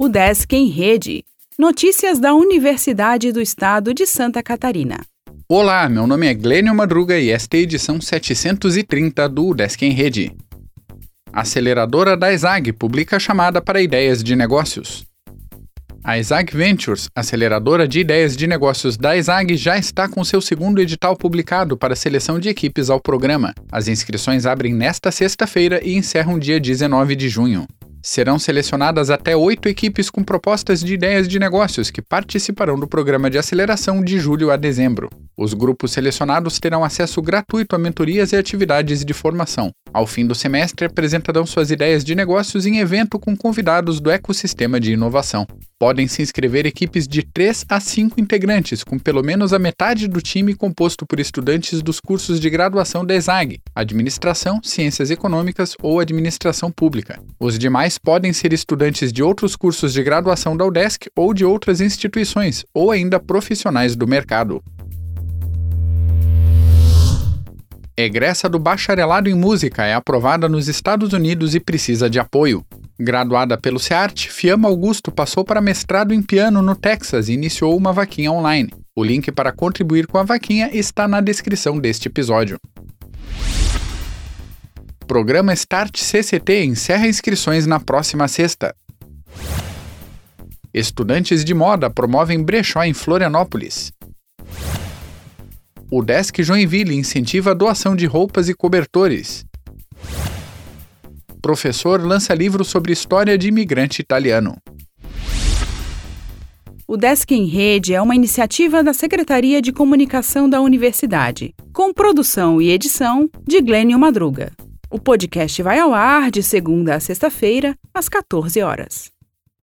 O Desk em Rede. Notícias da Universidade do Estado de Santa Catarina. Olá, meu nome é Glênio Madruga e esta é a edição 730 do Desk em Rede. A aceleradora da ESAG publica chamada para ideias de negócios. A ESAG Ventures, aceleradora de ideias de negócios da ESAG, já está com seu segundo edital publicado para seleção de equipes ao programa. As inscrições abrem nesta sexta-feira e encerram dia 19 de junho. Serão selecionadas até oito equipes com propostas de ideias de negócios que participarão do programa de aceleração de julho a dezembro. Os grupos selecionados terão acesso gratuito a mentorias e atividades de formação. Ao fim do semestre, apresentarão suas ideias de negócios em evento com convidados do ecossistema de inovação. Podem se inscrever equipes de 3 a 5 integrantes, com pelo menos a metade do time composto por estudantes dos cursos de graduação da ESAG, Administração, Ciências Econômicas ou Administração Pública. Os demais podem ser estudantes de outros cursos de graduação da UDESC ou de outras instituições, ou ainda profissionais do mercado. Egressa do Bacharelado em Música é aprovada nos Estados Unidos e precisa de apoio. Graduada pelo SEART, Fiamma Augusto passou para mestrado em piano no Texas e iniciou uma vaquinha online. O link para contribuir com a vaquinha está na descrição deste episódio. Programa Start CCT encerra inscrições na próxima sexta. Estudantes de moda promovem brechó em Florianópolis. O Desk Joinville incentiva a doação de roupas e cobertores. Professor lança livro sobre história de imigrante italiano. O Desk em Rede é uma iniciativa da Secretaria de Comunicação da Universidade, com produção e edição de Glênio Madruga. O podcast vai ao ar de segunda a sexta-feira, às 14 horas.